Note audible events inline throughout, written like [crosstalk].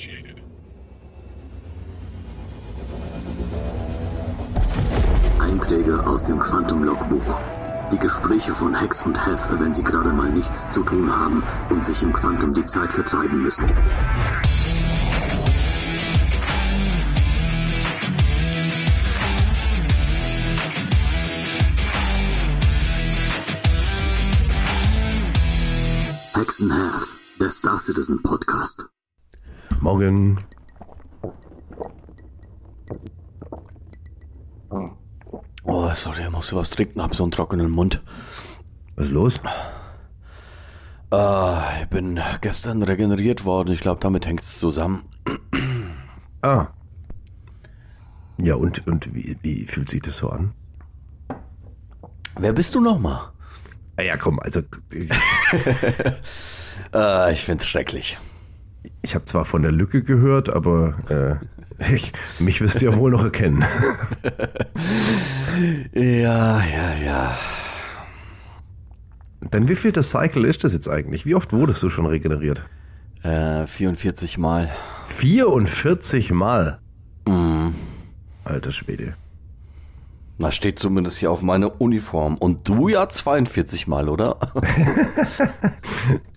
initiated. Einträge aus dem Quantum-Logbuch. Die Gespräche von Hex und Hef, wenn sie gerade mal nichts zu tun haben und sich im Quantum die Zeit vertreiben müssen. Hex and Hef, der Star Citizen Podcast. Morgen. Oh, sorry, ich muss was trinken, hab so einen trockenen Mund. Was ist los? Äh, ich bin gestern regeneriert worden. Ich glaube, damit hängt's zusammen. [clears throat] Ah. Ja, und, und wie, wie fühlt sich das so an? Wer bist du nochmal? Ah ja, komm, also Äh, [laughs] ich find's schrecklich. Ich habe zwar von der Lücke gehört, aber äh, [laughs] ich, mich wirst du ja wohl noch erkennen. [laughs] Ja, ja, ja. Dann wie viel das Cycle ist das jetzt eigentlich? Wie oft wurdest du schon regeneriert? Äh, 44 Mal. 44 Mal. Alter Schwede. Na, steht zumindest hier auf meiner Uniform. Und du ja 42 Mal, oder? [laughs]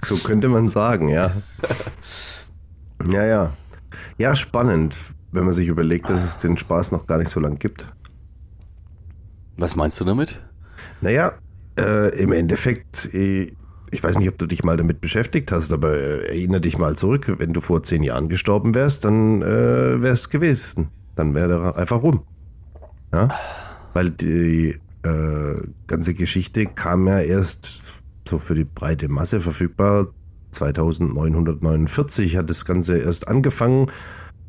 So könnte man sagen, ja. Ja, ja. Ja, spannend, wenn man sich überlegt, dass es den Spaß noch gar nicht so lang gibt. Was meinst du damit? Naja, äh, im Endeffekt, äh, ich weiß nicht, ob du dich mal damit beschäftigt hast, aber äh, erinnere dich mal zurück, wenn du vor zehn Jahren gestorben wärst, dann äh, wäre es gewesen. Dann wäre der einfach rum. Ja? Weil die äh, ganze Geschichte kam ja erst so für die breite Masse verfügbar. 2949 hat das Ganze erst angefangen.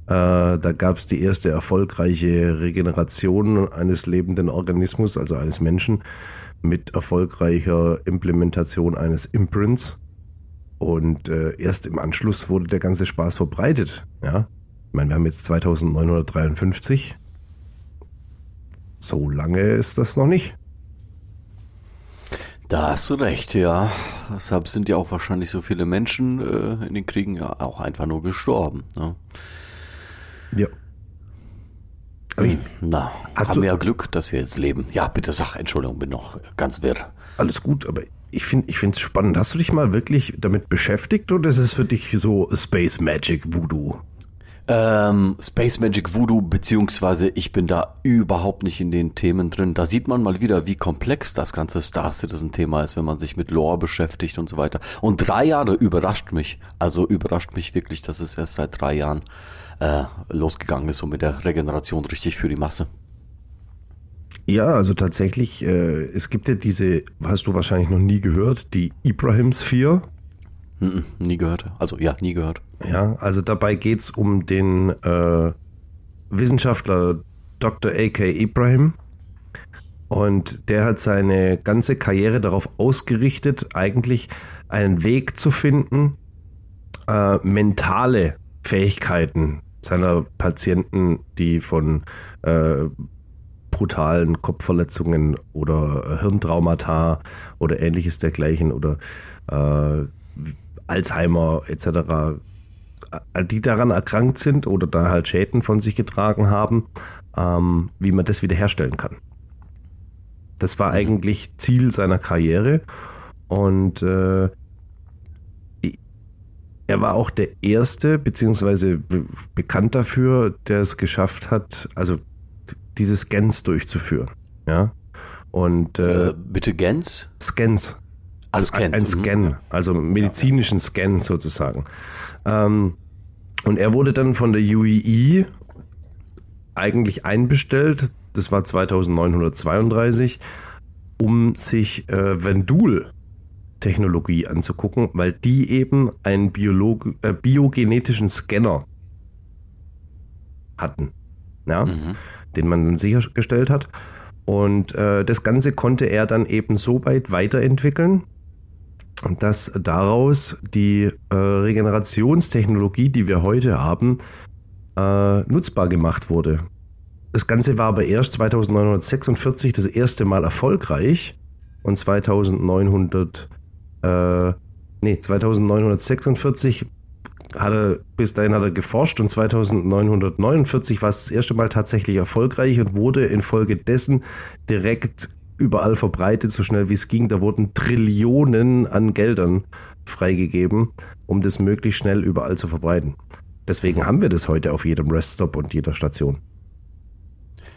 Äh, da gab es die erste erfolgreiche Regeneration eines lebenden Organismus, also eines Menschen, mit erfolgreicher Implementation eines Imprints. Und äh, erst im Anschluss wurde der ganze Spaß verbreitet. Ja? Ich meine, wir haben jetzt 2953. So lange ist das noch nicht. Da hast du recht, ja. Deshalb sind ja auch wahrscheinlich so viele Menschen äh, in den Kriegen ja auch einfach nur gestorben. Ne? Ja. Aber ich, Na, Hast haben wir ja Glück, dass wir jetzt leben. Ja, bitte sag, Entschuldigung, bin noch ganz wirr. alles gut, aber ich finde ich es spannend. Hast du dich mal wirklich damit beschäftigt oder ist es für dich so Space Magic Voodoo? Ähm, Space Magic Voodoo, beziehungsweise ich bin da überhaupt nicht in den Themen drin. Da sieht man mal wieder, wie komplex das ganze Star Citizen Thema ist, wenn man sich mit Lore beschäftigt und so weiter. Und drei Jahre überrascht mich. Also überrascht mich wirklich, dass es erst seit drei Jahren äh, losgegangen ist, so mit der Regeneration richtig für die Masse. Ja, also tatsächlich, äh, es gibt ja diese, hast du wahrscheinlich noch nie gehört, die Ibrahim Sphere. Mhm, nie gehört. Also ja, nie gehört. Ja, also dabei geht's um den äh, Wissenschaftler Dr. A.K. Ibrahim. Und der hat seine ganze Karriere darauf ausgerichtet, eigentlich einen Weg zu finden, äh, mentale Fähigkeiten seiner Patienten, die von äh, brutalen Kopfverletzungen oder Hirntraumata oder ähnliches dergleichen oder äh, Alzheimer etc., äh, die daran erkrankt sind oder da halt Schäden von sich getragen haben, ähm, wie man das wiederherstellen kann. Das war eigentlich Ziel seiner Karriere und äh, er war auch der erste, beziehungsweise be bekannt dafür, der es geschafft hat, also diese Scans durchzuführen. Ja. Und äh, Äh, bitte Gens? Scans. Ein, Scans, ein mhm. Scan, also medizinischen Scan sozusagen. Ähm, und er wurde dann von der UEE eigentlich einbestellt, das war 2932, um sich äh, Vendul-Technologie anzugucken, weil die eben einen Biolog äh, biogenetischen Scanner hatten, ja, Mhm. den man dann sichergestellt hat. Und äh, das Ganze konnte er dann eben so weit weiterentwickeln, dass daraus die äh, Regenerationstechnologie, die wir heute haben, äh, nutzbar gemacht wurde. Das Ganze war aber erst 2946 das erste Mal erfolgreich und 2900, äh, nee, 2946 hat er, bis dahin hat er geforscht und 2949 war es das erste Mal tatsächlich erfolgreich und wurde infolgedessen direkt überall verbreitet, so schnell wie es ging. Da wurden Trillionen an Geldern freigegeben, um das möglichst schnell überall zu verbreiten. Deswegen haben wir das heute auf jedem Reststop und jeder Station.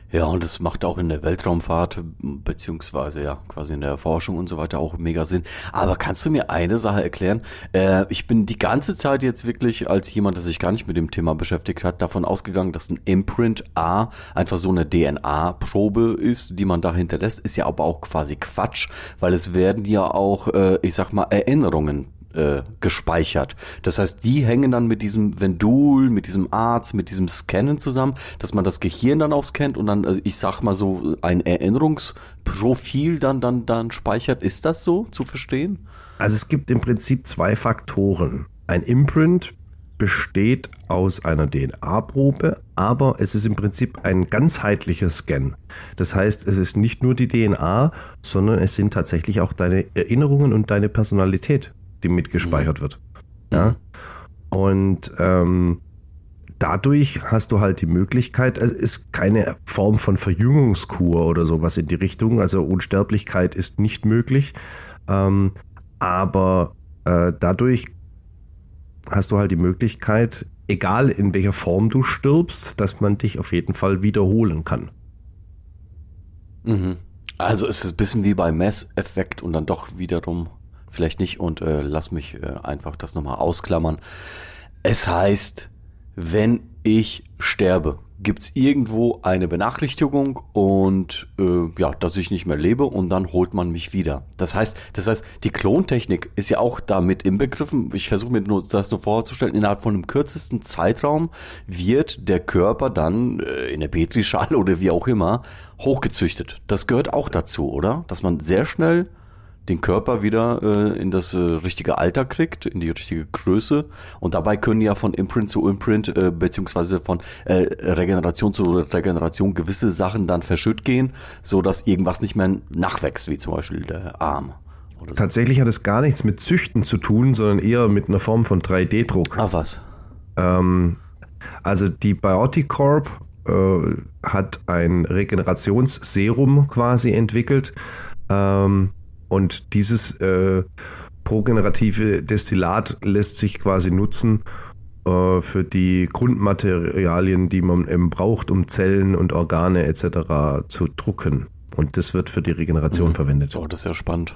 Ja, und das macht auch in der Weltraumfahrt, beziehungsweise ja, quasi in der Forschung und so weiter auch mega Sinn. Aber kannst du mir eine Sache erklären? Äh, ich bin die ganze Zeit jetzt wirklich als jemand, der sich gar nicht mit dem Thema beschäftigt hat, davon ausgegangen, dass ein Imprint A einfach so eine DNA-Probe ist, die man da hinterlässt. Ist ja aber auch quasi Quatsch, weil es werden ja auch, äh, ich sag mal, Erinnerungen äh, gespeichert. Das heißt, die hängen dann mit diesem Vendul, mit diesem Arzt, mit diesem Scannen zusammen, dass man das Gehirn dann auch scannt und dann, also ich sag mal so, ein Erinnerungsprofil dann, dann, dann speichert. Ist das so zu verstehen? Also es gibt im Prinzip zwei Faktoren. Ein Imprint besteht aus einer DNA-Probe, aber es ist im Prinzip ein ganzheitlicher Scan. Das heißt, es ist nicht nur die DNA, sondern es sind tatsächlich auch deine Erinnerungen und deine Personalität, die mitgespeichert mhm. wird. Ja. Und ähm, dadurch hast du halt die Möglichkeit, es ist keine Form von Verjüngungskur oder sowas in die Richtung, also Unsterblichkeit ist nicht möglich, ähm, aber äh, dadurch hast du halt die Möglichkeit, egal in welcher Form du stirbst, dass man dich auf jeden Fall wiederholen kann. Mhm. Also ist es ein bisschen wie bei Mess-Effekt und dann doch wiederum vielleicht nicht und äh, lass mich äh, einfach das nochmal ausklammern. Es heißt, wenn ich sterbe, gibt es irgendwo eine Benachrichtigung und äh, ja, dass ich nicht mehr lebe und dann holt man mich wieder. Das heißt, das heißt, die Klontechnik ist ja auch damit inbegriffen. Ich versuche mir nur das nur vorzustellen. Innerhalb von einem kürzesten Zeitraum wird der Körper dann äh, in der Petrischale oder wie auch immer hochgezüchtet. Das gehört auch dazu, oder? Dass man sehr schnell den Körper wieder äh, in das äh, richtige Alter kriegt, in die richtige Größe. Und dabei können ja von Imprint zu Imprint, äh, beziehungsweise von äh, Regeneration zu Regeneration gewisse Sachen dann verschütt gehen, so dass irgendwas nicht mehr nachwächst, wie zum Beispiel der Arm. So. Tatsächlich hat es gar nichts mit Züchten zu tun, sondern eher mit einer Form von 3D-Druck. Ah, was? Ähm, also die Biotic Corp äh, hat ein Regenerationsserum quasi entwickelt. Ähm, und dieses äh, progenerative Destillat lässt sich quasi nutzen äh, für die Grundmaterialien, die man eben braucht, um Zellen und Organe etc. zu drucken. Und das wird für die Regeneration mhm. verwendet. Oh, das ist ja spannend.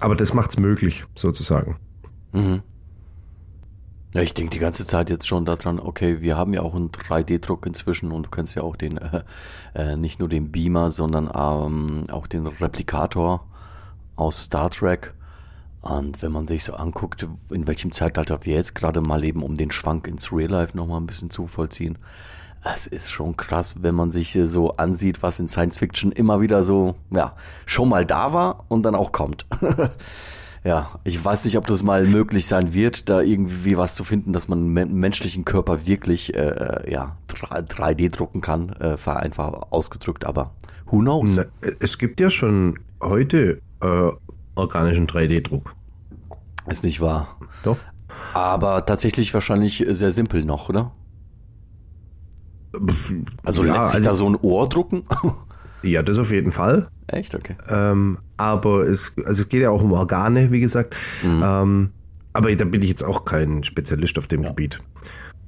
Aber das macht es möglich, sozusagen. Mhm. Ja, ich denke die ganze Zeit jetzt schon daran, okay, wir haben ja auch einen 3D-Druck inzwischen und du kannst ja auch den, äh, äh, nicht nur den Beamer, sondern ähm, auch den Replikator aus Star Trek. Und wenn man sich so anguckt, in welchem Zeitalter wir jetzt gerade mal leben, um den Schwank ins Real Life nochmal ein bisschen zu vollziehen, es ist schon krass, wenn man sich so ansieht, was in Science Fiction immer wieder so, ja, schon mal da war und dann auch kommt. [laughs] ja, ich weiß nicht, ob das mal möglich sein wird, da irgendwie was zu finden, dass man einen menschlichen Körper wirklich, äh, ja, 3D drucken kann, äh, vereinfacht ausgedrückt, aber who knows? Es gibt ja schon heute äh, organischen 3D-Druck. Ist nicht wahr. Doch. Aber tatsächlich wahrscheinlich sehr simpel noch, oder? Also ja, lässt sich also, da so ein Ohr drucken? ja, das auf jeden Fall. Echt? Okay. Ähm, aber es, also es geht ja auch um Organe, wie gesagt. Mhm. Ähm, aber da bin ich jetzt auch kein Spezialist auf dem ja. Gebiet.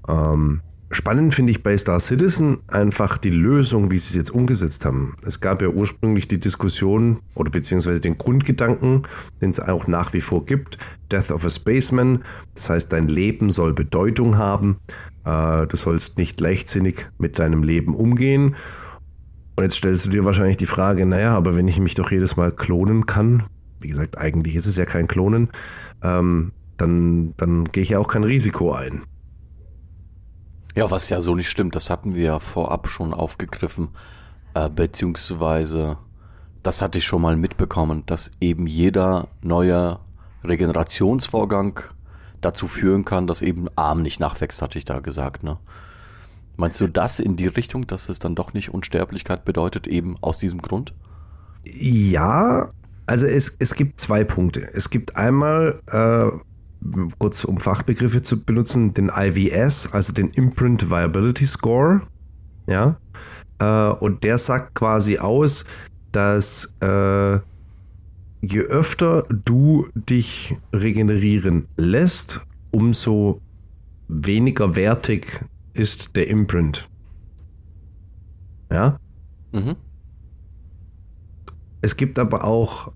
Ähm, Spannend finde ich bei Star Citizen einfach die Lösung, wie sie es jetzt umgesetzt haben. Es gab ja ursprünglich die Diskussion oder beziehungsweise den Grundgedanken, den es auch nach wie vor gibt, Death of a Spaceman. Das heißt, dein Leben soll Bedeutung haben. Äh, du sollst nicht leichtsinnig mit deinem Leben umgehen. Und jetzt stellst du dir wahrscheinlich die Frage, naja, aber wenn ich mich doch jedes Mal klonen kann, wie gesagt, eigentlich ist es ja kein Klonen, ähm, dann, dann gehe ich ja auch kein Risiko ein. Ja, was ja so nicht stimmt, das hatten wir ja vorab schon aufgegriffen, äh, beziehungsweise das hatte ich schon mal mitbekommen, dass eben jeder neue Regenerationsvorgang dazu führen kann, dass eben Arm nicht nachwächst, hatte ich da gesagt, ne? Meinst du das in die Richtung, dass es dann doch nicht Unsterblichkeit bedeutet, eben aus diesem Grund? Ja, also es, es gibt zwei Punkte. Es gibt einmal äh, kurz um Fachbegriffe zu benutzen, den IVS, also den Imprint Viability Score. Ja. Äh, und der sagt quasi aus, dass äh, je öfter du dich regenerieren lässt, umso weniger wertig ist der Imprint. Ja. Mhm. Es gibt aber auch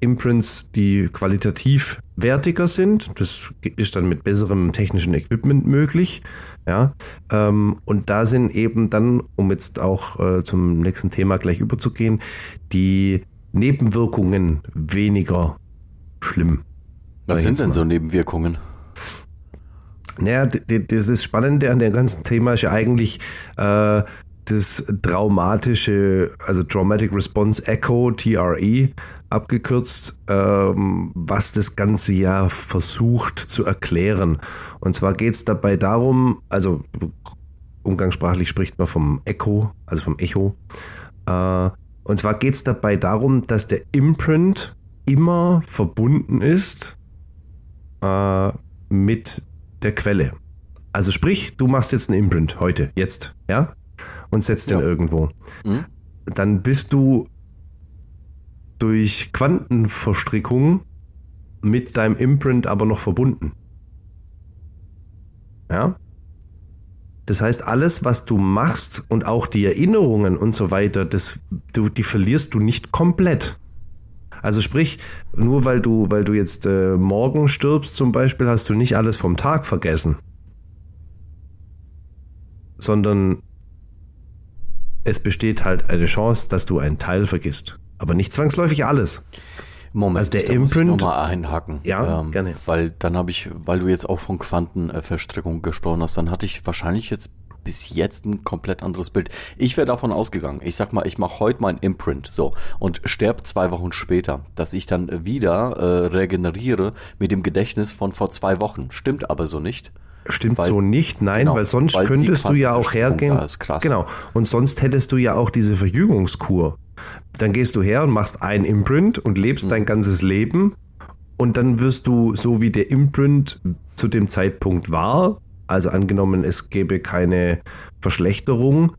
Imprints, die qualitativ wertiger sind. Das ist dann mit besserem technischen Equipment möglich. Ja, ähm, und da sind eben dann, um jetzt auch äh, zum nächsten Thema gleich überzugehen, die Nebenwirkungen weniger schlimm. Was sind denn so Nebenwirkungen? Naja, das Spannende an dem ganzen Thema ist ja eigentlich äh, das traumatische, also Traumatic Response Echo, TRE, abgekürzt, ähm, was das Ganze ja versucht zu erklären. Und zwar geht es dabei darum, also umgangssprachlich spricht man vom Echo, also vom Echo. Äh, und zwar geht es dabei darum, dass der Imprint immer verbunden ist äh, mit der Quelle. Also sprich, du machst jetzt einen Imprint heute, jetzt, ja? Und setzt ja. den irgendwo. Mhm. Dann bist du durch Quantenverstrickung mit deinem Imprint aber noch verbunden. Ja? Das heißt, alles, was du machst und auch die Erinnerungen und so weiter, das, du, die verlierst du nicht komplett. Also sprich, nur weil du, weil du jetzt äh, morgen stirbst zum Beispiel, hast du nicht alles vom Tag vergessen. Sondern es besteht halt eine Chance, dass du einen Teil vergisst aber nicht zwangsläufig alles. Moment, also der da Imprint. Muss ich mal einhaken. Ja, ähm, gerne. Weil dann habe ich, weil du jetzt auch von Quantenverstrickung gesprochen hast, dann hatte ich wahrscheinlich jetzt bis jetzt ein komplett anderes Bild. Ich wäre davon ausgegangen, ich sag mal, ich mache heute mein Imprint so und sterbe zwei Wochen später, dass ich dann wieder äh, regeneriere mit dem Gedächtnis von vor zwei Wochen. Stimmt aber so nicht. Stimmt weil, so nicht, nein, genau, weil sonst weil könntest du ja auch hergehen. Genau. Und sonst hättest du ja auch diese Verjüngungskur. Dann gehst du her und machst ein Imprint und lebst mhm. dein ganzes Leben. Und dann wirst du, so wie der Imprint zu dem Zeitpunkt war, also angenommen, es gäbe keine Verschlechterung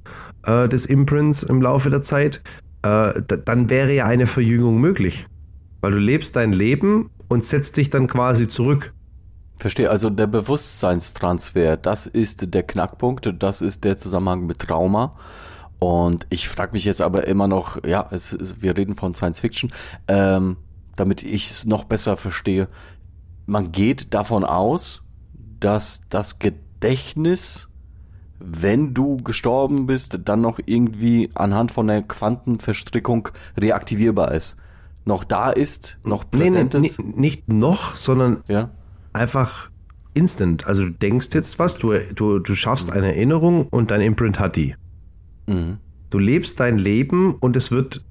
äh, des Imprints im Laufe der Zeit, äh, dann wäre ja eine Verjüngung möglich. Weil du lebst dein Leben und setzt dich dann quasi zurück. Verstehe, also der Bewusstseinstransfer, das ist der Knackpunkt, das ist der Zusammenhang mit Trauma. Und ich frage mich jetzt aber immer noch, ja, es, es, wir reden von Science Fiction, ähm, damit ich es noch besser verstehe. Man geht davon aus, dass das Gedächtnis, wenn du gestorben bist, dann noch irgendwie anhand von der Quantenverstrickung reaktivierbar ist. Noch da ist, noch präsent nee, nee, ist. Nicht noch, sondern ja? Einfach instant. Also du denkst jetzt was, du, du, du schaffst eine Erinnerung und dein Imprint hat die. Mhm. Du lebst dein Leben und es wird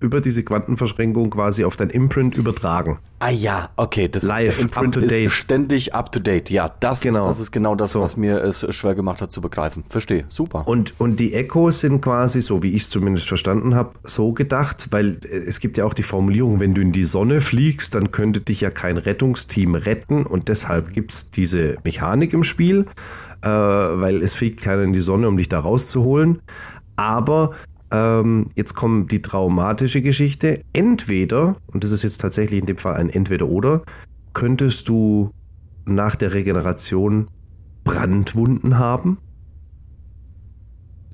über diese Quantenverschränkung quasi auf dein Imprint übertragen. Ah ja, okay, das Live, Imprint up to date. ist ständig up to date. Ja, das, genau. ist, das ist genau das, so. was mir es schwer gemacht hat zu begreifen. Verstehe, super. Und, und die Echos sind quasi, so wie ich es zumindest verstanden habe, so gedacht, weil es gibt ja auch die Formulierung, wenn du in die Sonne fliegst, dann könnte dich ja kein Rettungsteam retten und deshalb gibt es diese Mechanik im Spiel, äh, weil es fliegt keiner in die Sonne, um dich da rauszuholen. Aber ähm, jetzt kommt die traumatische Geschichte. Entweder, und das ist jetzt tatsächlich in dem Fall ein Entweder-Oder, könntest du nach der Regeneration Brandwunden haben.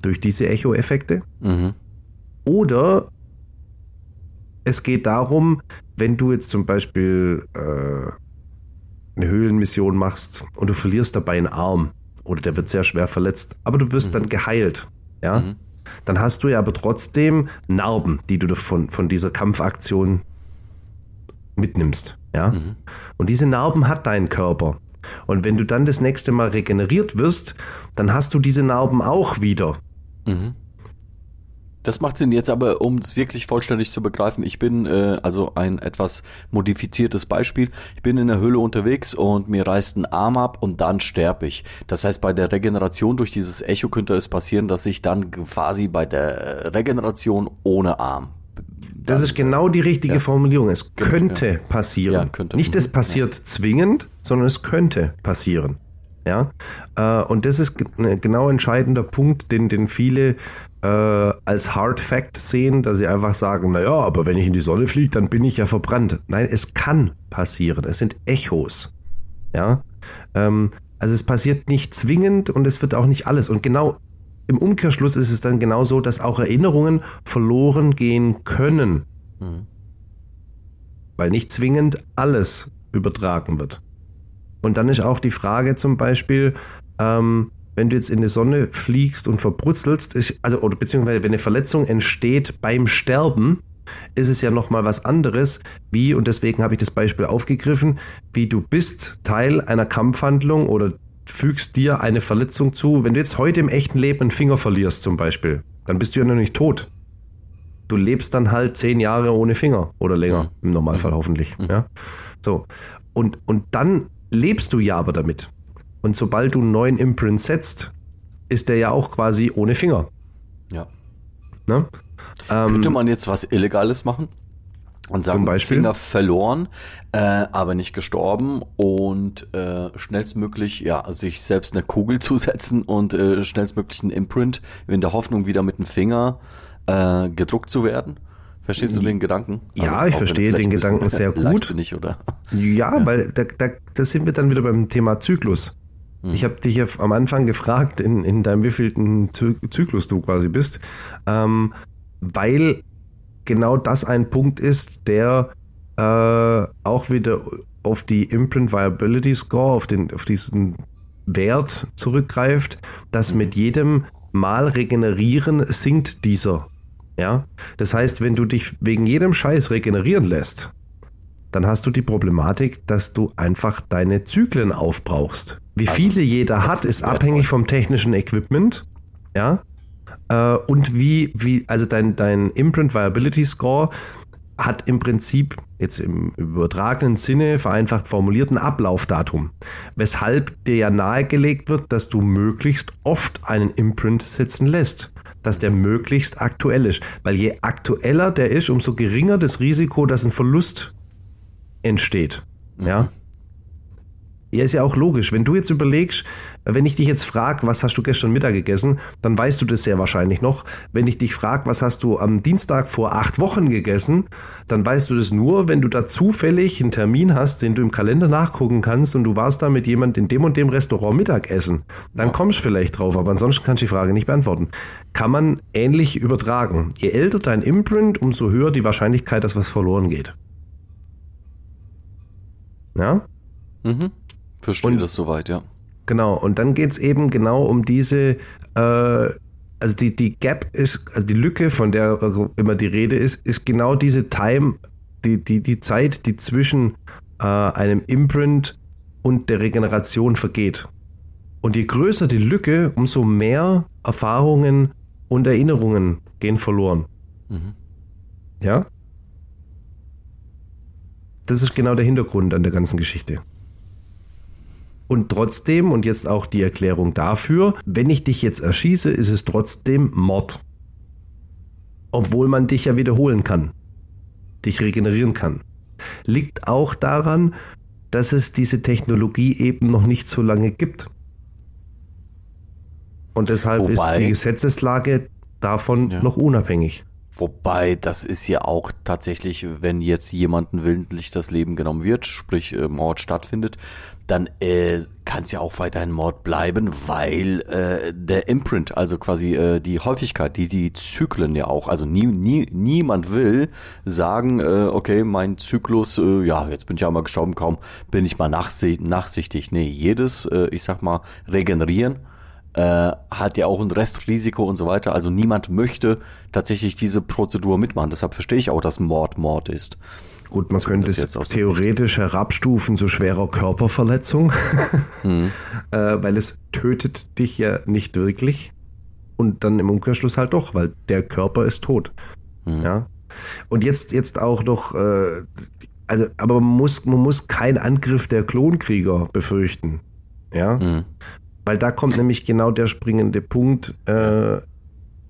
Durch diese Echo-Effekte. Mhm. Oder es geht darum, wenn du jetzt zum Beispiel äh, eine Höhlenmission machst und du verlierst dabei einen Arm oder der wird sehr schwer verletzt, aber du wirst mhm. dann geheilt. Ja. Mhm dann hast du ja aber trotzdem Narben, die du von, von dieser Kampfaktion mitnimmst. Ja? Mhm. Und diese Narben hat dein Körper. Und wenn du dann das nächste Mal regeneriert wirst, dann hast du diese Narben auch wieder. Mhm. Das macht Sinn jetzt aber, um es wirklich vollständig zu begreifen. Ich bin äh, also ein etwas modifiziertes Beispiel. Ich bin in der Höhle unterwegs und mir reißt ein Arm ab und dann sterbe ich. Das heißt, bei der Regeneration durch dieses Echo könnte es passieren, dass ich dann quasi bei der Regeneration ohne Arm das ist genau die richtige ja. Formulierung. Es könnte passieren. Ja, könnte. Nicht es Mhm. passiert zwingend, sondern es könnte passieren. Ja, äh, und das ist ein genau entscheidender Punkt, den, den viele äh, als Hard Fact sehen, dass sie einfach sagen, naja, aber wenn ich in die Sonne fliege, dann bin ich ja verbrannt. Nein, es kann passieren. Es sind Echos. Ja, ähm, also es passiert nicht zwingend und es wird auch nicht alles. Und genau im Umkehrschluss ist es dann genau so, dass auch Erinnerungen verloren gehen können, Mhm. weil nicht zwingend alles übertragen wird. Und dann ist auch die Frage zum Beispiel, ähm, wenn du jetzt in die Sonne fliegst und verbrutzelst, ist, also oder beziehungsweise wenn eine Verletzung entsteht beim Sterben, ist es ja nochmal was anderes, wie, und deswegen habe ich das Beispiel aufgegriffen, wie du bist Teil einer Kampfhandlung oder fügst dir eine Verletzung zu. Wenn du jetzt heute im echten Leben einen Finger verlierst zum Beispiel, dann bist du ja noch nicht tot. Du lebst dann halt zehn Jahre ohne Finger oder länger, im Normalfall hoffentlich. Ja? So. Und, und dann lebst du ja aber damit. Und sobald du einen neuen Imprint setzt, ist der ja auch quasi ohne Finger. Ja. Ne? Ähm, Könnte man jetzt was Illegales machen? Und sagen, Zum Beispiel? Finger verloren, äh, aber nicht gestorben und äh, schnellstmöglich ja sich selbst eine Kugel [laughs] zusetzen und äh, schnellstmöglich ein Imprint in der Hoffnung wieder mit dem Finger äh, gedruckt zu werden. Verstehst du den Gedanken? Ja, ich auch wenn verstehe den Gedanken sehr [laughs] gut. leichtsinnig, oder? Ja, weil da, da, da sind wir dann wieder beim Thema Zyklus. Ich habe dich ja am Anfang gefragt, in, in deinem wievielten Zy Zyklus du quasi bist, ähm, weil genau das ein Punkt ist, der äh, auch wieder auf die Imprint Viability Score, auf, den, auf diesen Wert zurückgreift, dass mit jedem Mal regenerieren sinkt dieser. Ja, das heißt, wenn du dich wegen jedem Scheiß regenerieren lässt, dann hast du die Problematik, dass du einfach deine Zyklen aufbrauchst. Wie Also viele jeder hat, ist abhängig vom technischen Equipment. Ja. Äh, und wie, wie, also dein, dein Imprint Viability Score hat im Prinzip jetzt im übertragenen Sinne vereinfacht formuliert ein Ablaufdatum, weshalb dir ja nahegelegt wird, dass du möglichst oft einen Imprint setzen lässt, dass der möglichst aktuell ist, weil je aktueller der ist, umso geringer das Risiko, dass ein Verlust entsteht. Ja. Ja, ist ja auch logisch. Wenn du jetzt überlegst, wenn ich dich jetzt frage, was hast du gestern Mittag gegessen, dann weißt du das sehr wahrscheinlich noch. Wenn ich dich frage, was hast du am Dienstag vor acht Wochen gegessen, dann weißt du das nur, wenn du da zufällig einen Termin hast, den du im Kalender nachgucken kannst und du warst da mit jemand in dem und dem Restaurant Mittagessen. Dann kommst du vielleicht drauf, aber ansonsten kannst du die Frage nicht beantworten. Kann man ähnlich übertragen. Je älter dein Imprint, umso höher die Wahrscheinlichkeit, dass was verloren geht. Ja? Mhm. Verstehe Und- das soweit, ja. Genau, und dann geht's eben genau um diese, äh, also die, die Gap ist, also die Lücke, von der immer die Rede ist, ist genau diese Time, die, die, die Zeit, die zwischen äh, einem Imprint und der Regeneration vergeht. Und je größer die Lücke, umso mehr Erfahrungen und Erinnerungen gehen verloren. Mhm. Ja? Das ist genau der Hintergrund an der ganzen Geschichte. Und trotzdem, und jetzt auch die Erklärung dafür, wenn ich dich jetzt erschieße, ist es trotzdem Mord. Obwohl man dich ja wiederholen kann, dich regenerieren kann. Liegt auch daran, dass es diese Technologie eben noch nicht so lange gibt. Und deshalb Wobei- ist die Gesetzeslage davon Ja. noch unabhängig. Wobei, das ist ja auch tatsächlich, wenn jetzt jemanden willentlich das Leben genommen wird, sprich äh, Mord stattfindet, dann äh, kann es ja auch weiterhin Mord bleiben, weil äh, der Imprint, also quasi äh, die Häufigkeit, die die Zyklen ja auch, also nie, nie, niemand will sagen, äh, okay, mein Zyklus, äh, ja, jetzt bin ich ja mal gestorben, kaum bin ich mal nachsi nachsichtig. Nee, jedes, äh, ich sag mal, regenerieren äh, hat ja auch ein Restrisiko und so weiter. Also niemand möchte tatsächlich diese Prozedur mitmachen. Deshalb verstehe ich auch, dass Mord Mord ist. Gut, man könnte es theoretisch herabstufen zu schwerer Körperverletzung, [laughs] Mhm. äh, weil es tötet dich ja nicht wirklich. Und dann im Umkehrschluss halt doch, weil der Körper ist tot. Mhm. Ja. Und jetzt, jetzt auch noch, äh, also, aber man muss, man muss keinen Angriff der Klonkrieger befürchten. Ja. Mhm. Weil da kommt nämlich genau der springende Punkt. Äh,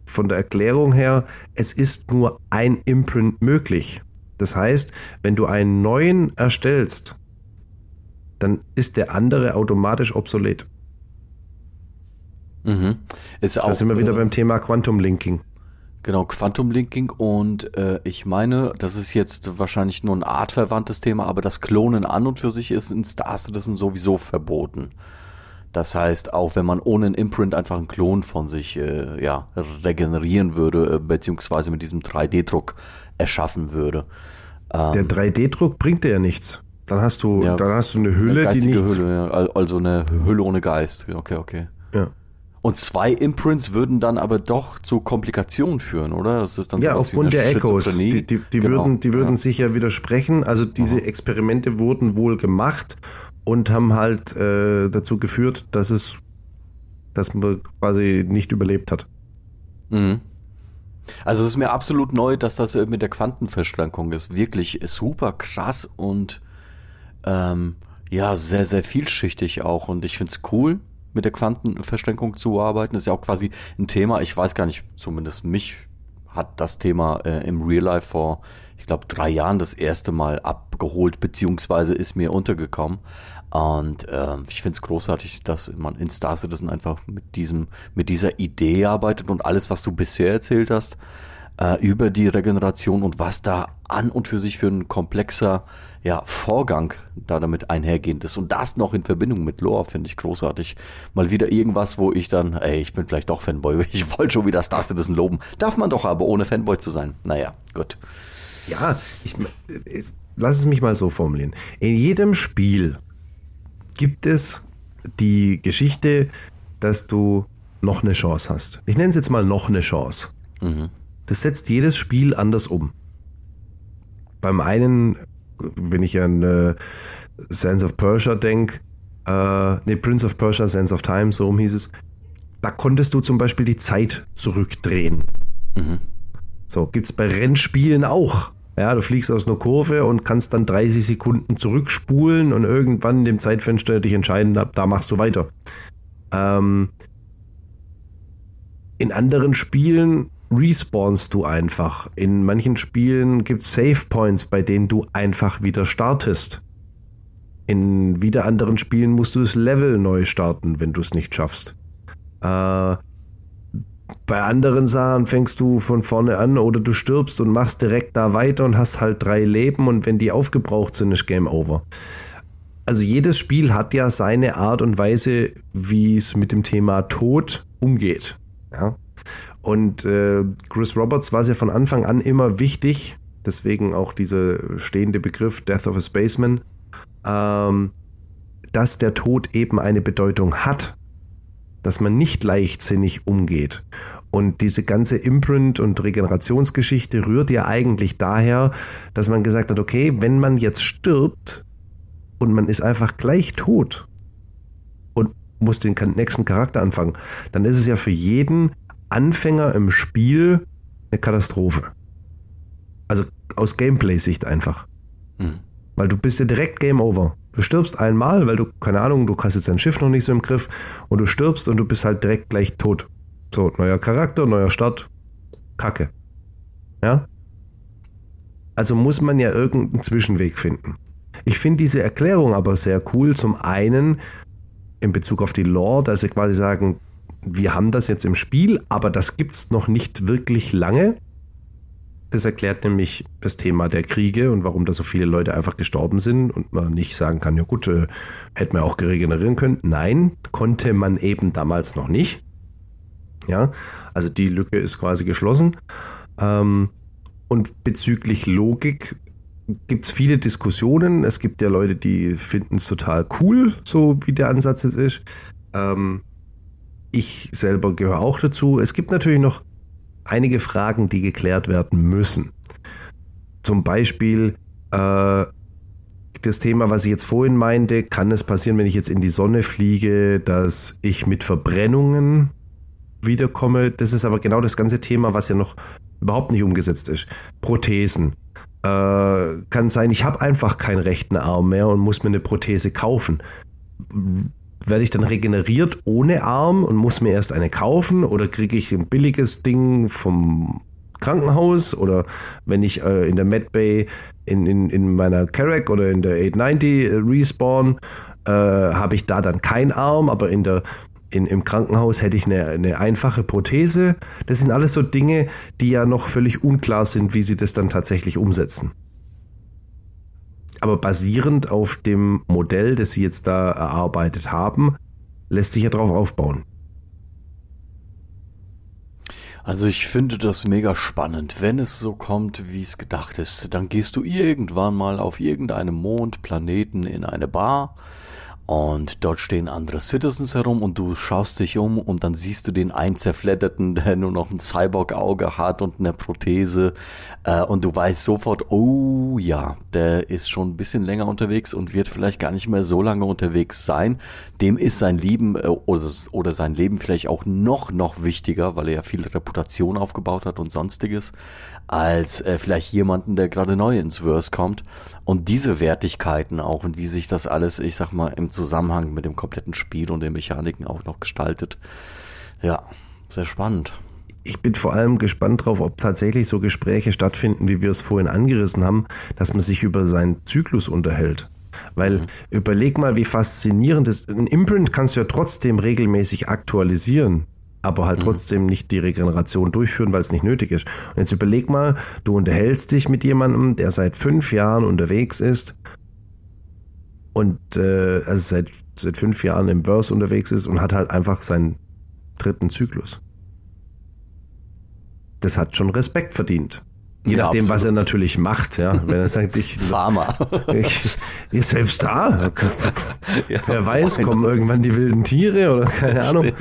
von der Erklärung her, es ist nur ein Imprint möglich. Das heißt, wenn du einen neuen erstellst, dann ist der andere automatisch obsolet. Mhm. Ist auch, da sind wir wieder äh, beim Thema Quantum Linking. Genau, Quantum Linking und äh, ich meine, das ist jetzt wahrscheinlich nur ein artverwandtes Thema, aber das Klonen an und für sich ist in Star Citizen sowieso verboten. Das heißt, auch wenn man ohne einen Imprint einfach einen Klon von sich äh, ja, regenerieren würde, äh, beziehungsweise mit diesem 3D-Druck erschaffen würde. Der 3D-Druck bringt dir ja nichts. Dann hast du, Ja, dann hast du eine Hülle, die geistige nichts. Hülle, ja, al- also eine Hülle ohne Geist. Okay, okay. Ja. Und zwei Imprints würden dann aber doch zu Komplikationen führen, oder? Das ist dann Ja, aufgrund eine der Echos. Die, die, die Genau, würden, die würden ja. sich ja widersprechen. Also diese Experimente wurden wohl gemacht und haben halt äh, dazu geführt, dass es, dass man quasi nicht überlebt hat. Mhm. Also es ist mir absolut neu, dass das äh, mit der Quantenverschlankung ist. Wirklich super krass und ähm, ja, sehr, sehr vielschichtig auch. Und ich finde es cool, mit der Quantenverschlankung zu arbeiten. Das ist ja auch quasi ein Thema, ich weiß gar nicht, zumindest mich hat das Thema äh, im Real Life vor, ich glaube, drei Jahren das erste Mal abgeholt, beziehungsweise ist mir untergekommen. Und ähm, ich finde es großartig, dass man in Star Citizen einfach mit diesem, mit dieser Idee arbeitet und alles, was du bisher erzählt hast, äh, über die Regeneration und was da an und für sich für ein komplexer ja, Vorgang da damit einhergehend ist. Und das noch in Verbindung mit Lore finde ich großartig. Mal wieder irgendwas, wo ich dann, ey, ich bin vielleicht doch Fanboy, [laughs] ich wollte schon wieder Star Citizen loben. Darf man doch aber, ohne Fanboy zu sein. Naja, gut. Ja, ich, ich lass es mich mal so formulieren. In jedem Spiel gibt es die Geschichte, dass du noch eine Chance hast. Ich nenne es jetzt mal noch eine Chance. Mhm. Das setzt jedes Spiel anders um. Beim einen, wenn ich an äh, Sands of Persia denke, äh, nee, Prince of Persia, Sands of Time, so rum hieß es, da konntest du zum Beispiel die Zeit zurückdrehen. Mhm. So, gibt's bei Rennspielen auch. Ja, du fliegst aus einer Kurve und kannst dann 30 Sekunden zurückspulen und irgendwann in dem Zeitfenster dich entscheiden, ab da machst du weiter. Ähm, in anderen Spielen respawnst du einfach. In manchen Spielen gibt's Save Points, bei denen du einfach wieder startest. In wieder anderen Spielen musst du das Level neu starten, wenn du es nicht schaffst. Äh, bei anderen Sachen fängst du von vorne an oder du stirbst und machst direkt da weiter und hast halt drei Leben und wenn die aufgebraucht sind, ist Game Over. Also jedes Spiel hat ja seine Art und Weise, wie es mit dem Thema Tod umgeht. Ja. Und äh, Chris Roberts war es ja von Anfang an immer wichtig, deswegen auch dieser stehende Begriff Death of a Spaceman, ähm, dass der Tod eben eine Bedeutung hat dass man nicht leichtsinnig umgeht. Und diese ganze Imprint- und Regenerationsgeschichte rührt ja eigentlich daher, dass man gesagt hat, okay, wenn man jetzt stirbt und man ist einfach gleich tot und muss den nächsten Charakter anfangen, dann ist es ja für jeden Anfänger im Spiel eine Katastrophe. Also aus Gameplay-Sicht einfach. Mhm. Weil du bist ja direkt Game Over. Du stirbst einmal, weil du, keine Ahnung, du hast jetzt dein Schiff noch nicht so im Griff und du stirbst und du bist halt direkt gleich tot. So, neuer Charakter, neuer Start. Kacke. Ja? Also muss man ja irgendeinen Zwischenweg finden. Ich finde diese Erklärung aber sehr cool. Zum einen in Bezug auf die Lore, dass sie quasi sagen, wir haben das jetzt im Spiel, aber das gibt's noch nicht wirklich lange. Das erklärt nämlich das Thema der Kriege und warum da so viele Leute einfach gestorben sind und man nicht sagen kann, ja gut, äh, hätte man auch regenerieren können. Nein, konnte man eben damals noch nicht. Ja, also die Lücke ist quasi geschlossen. Ähm, und bezüglich Logik gibt es viele Diskussionen. Es gibt ja Leute, die finden es total cool, so wie der Ansatz jetzt ist. Ähm, ich selber gehöre auch dazu. Es gibt natürlich noch einige Fragen, die geklärt werden müssen. Zum Beispiel äh, das Thema, was ich jetzt vorhin meinte, kann es passieren, wenn ich jetzt in die Sonne fliege, dass ich mit Verbrennungen wiederkomme. Das ist aber genau das ganze Thema, was ja noch überhaupt nicht umgesetzt ist. Prothesen. Äh, kann sein, ich habe einfach keinen rechten Arm mehr und muss mir eine Prothese kaufen. Werde ich dann regeneriert ohne Arm und muss mir erst eine kaufen oder kriege ich ein billiges Ding vom Krankenhaus oder wenn ich äh, in der Medbay in, in, in meiner Carrack oder in der 890 äh, respawn, äh, habe ich da dann keinen Arm, aber in der in, im Krankenhaus hätte ich eine, eine einfache Prothese. Das sind alles so Dinge, die ja noch völlig unklar sind, wie sie das dann tatsächlich umsetzen. Aber basierend auf dem Modell, das sie jetzt da erarbeitet haben, lässt sich ja drauf aufbauen. Also ich finde das mega spannend. Wenn es so kommt, wie es gedacht ist, dann gehst du irgendwann mal auf irgendeinem Mond, Planeten in eine Bar und dort stehen andere Citizens herum und du schaust dich um und dann siehst du den einen zerfledderten, der nur noch ein Cyborg-Auge hat und eine Prothese. Äh, und du weißt sofort, oh ja, der ist schon ein bisschen länger unterwegs und wird vielleicht gar nicht mehr so lange unterwegs sein. Dem ist sein Leben äh, oder, sein Leben vielleicht auch noch, noch wichtiger, weil er ja viel Reputation aufgebaut hat und sonstiges, als äh, vielleicht jemanden, der gerade neu ins Verse kommt. Und diese Wertigkeiten auch und wie sich das alles, ich sag mal, im Zusammenhang mit dem kompletten Spiel und den Mechaniken auch noch gestaltet. Ja, sehr spannend. Ich bin vor allem gespannt drauf, ob tatsächlich so Gespräche stattfinden, wie wir es vorhin angerissen haben, dass man sich über seinen Zyklus unterhält. Weil mhm. überleg mal, wie faszinierend ist. Ein Imprint kannst du ja trotzdem regelmäßig aktualisieren aber halt mhm. trotzdem nicht die Regeneration durchführen, weil es nicht nötig ist. Und jetzt überleg mal, du unterhältst dich mit jemandem, der seit fünf Jahren unterwegs ist und äh, also seit, seit fünf Jahren im Verse unterwegs ist und hat halt einfach seinen dritten Zyklus. Das hat schon Respekt verdient. Je ja, nachdem, absolut. was er natürlich macht, ja. Wenn er sagt, ich. Pharma. Ich, ihr selbst da. [laughs] ja, Wer weiß, kommen irgendwann die wilden Tiere oder keine Ahnung.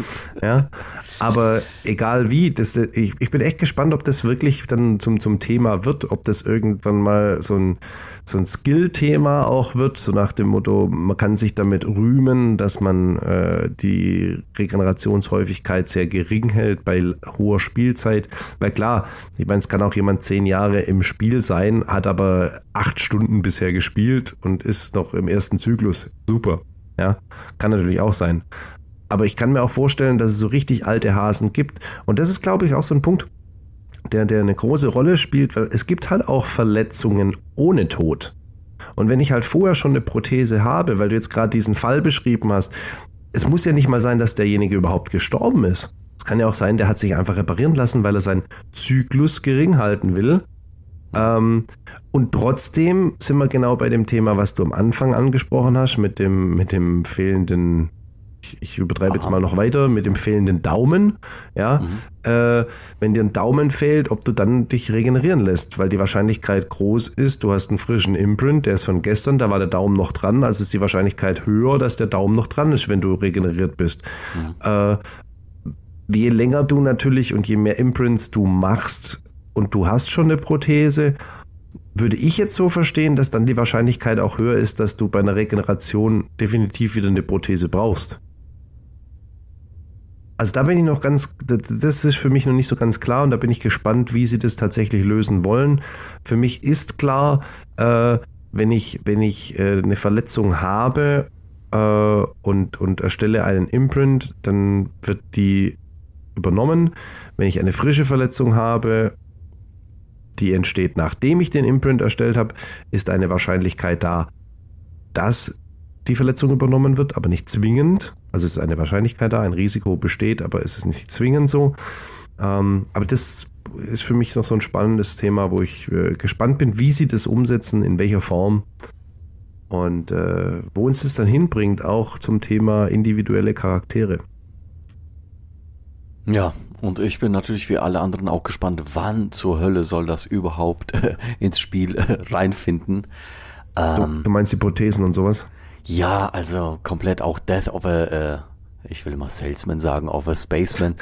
Ja. Aber egal wie, das, ich, ich bin echt gespannt, ob das wirklich dann zum, zum Thema wird, ob das irgendwann mal so ein, so ein Skill-Thema auch wird, so nach dem Motto, man kann sich damit rühmen, dass man äh, die Regenerationshäufigkeit sehr gering hält bei hoher Spielzeit. Weil klar, ich meine, es kann auch jemand zehn Jahre im Spiel sein, hat aber acht Stunden bisher gespielt und ist noch im ersten Zyklus. Super. Ja, kann natürlich auch sein. Aber ich kann mir auch vorstellen, dass es so richtig alte Hasen gibt. Und das ist, glaube ich, auch so ein Punkt, der, der eine große Rolle spielt, weil es gibt halt auch Verletzungen ohne Tod. Und wenn ich halt vorher schon eine Prothese habe, weil du jetzt gerade diesen Fall beschrieben hast, es muss ja nicht mal sein, dass derjenige überhaupt gestorben ist. Es kann ja auch sein, der hat sich einfach reparieren lassen, weil er seinen Zyklus gering halten will. Ähm, und trotzdem sind wir genau bei dem Thema, was du am Anfang angesprochen hast, mit dem, mit dem fehlenden ich, ich übertreibe jetzt mal noch weiter mit dem fehlenden Daumen. Ja, mhm. äh, wenn dir ein Daumen fehlt, ob du dann dich regenerieren lässt, weil die Wahrscheinlichkeit groß ist, du hast einen frischen Imprint, der ist von gestern, da war der Daumen noch dran, also ist die Wahrscheinlichkeit höher, dass der Daumen noch dran ist, wenn du regeneriert bist. Mhm. Äh, je länger du natürlich und je mehr Imprints du machst und du hast schon eine Prothese, würde ich jetzt so verstehen, dass dann die Wahrscheinlichkeit auch höher ist, dass du bei einer Regeneration definitiv wieder eine Prothese brauchst. Also da bin ich noch ganz, das ist für mich noch nicht so ganz klar und da bin ich gespannt, wie sie das tatsächlich lösen wollen. Für mich ist klar, äh, wenn ich, wenn ich äh, eine Verletzung habe äh, und, und erstelle einen Imprint, dann wird die übernommen. Wenn ich eine frische Verletzung habe, die entsteht, nachdem ich den Imprint erstellt habe, ist eine Wahrscheinlichkeit da, dass die Verletzung übernommen wird, aber nicht zwingend. Also es ist eine Wahrscheinlichkeit da, ein Risiko besteht, aber es ist nicht zwingend so. Ähm, aber das ist für mich noch so ein spannendes Thema, wo ich äh, gespannt bin, wie sie das umsetzen, in welcher Form und äh, wo uns das dann hinbringt, auch zum Thema individuelle Charaktere. Ja, und ich bin natürlich wie alle anderen auch gespannt, wann zur Hölle soll das überhaupt äh, ins Spiel äh, reinfinden. Ähm, du, du, meinst Hypothesen und sowas? Ja, also komplett auch Death of a, äh, ich will mal Salesman sagen, of a Spaceman.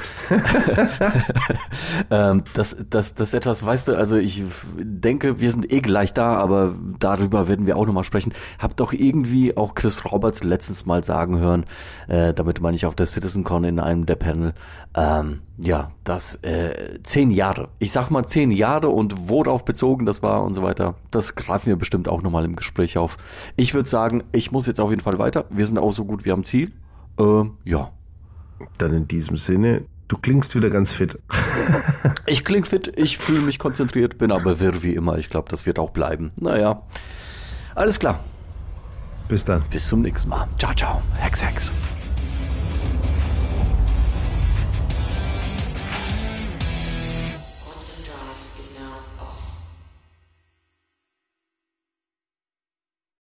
ähm, das, das, das etwas, weißt du, also ich denke, wir sind eh gleich da, aber darüber werden wir auch nochmal sprechen. Hab doch irgendwie auch Chris Roberts letztens mal sagen hören, äh, damit meine ich auf der CitizenCon in einem der Panel, ähm, ja, das äh, zehn Jahre. Ich sag mal zehn Jahre und worauf bezogen das war und so weiter. Das greifen wir bestimmt auch nochmal im Gespräch auf. Ich würde sagen, ich muss jetzt auf jeden Fall weiter. Wir sind auch so gut wie am Ziel. Äh, ja. Dann in diesem Sinne, du klingst wieder ganz fit. [laughs] Ich kling fit, ich fühle mich konzentriert, bin aber wirr wie immer. Ich glaube, das wird auch bleiben. Naja. Alles klar. Bis dann. Bis zum nächsten Mal. Ciao, ciao. Hex, Hex.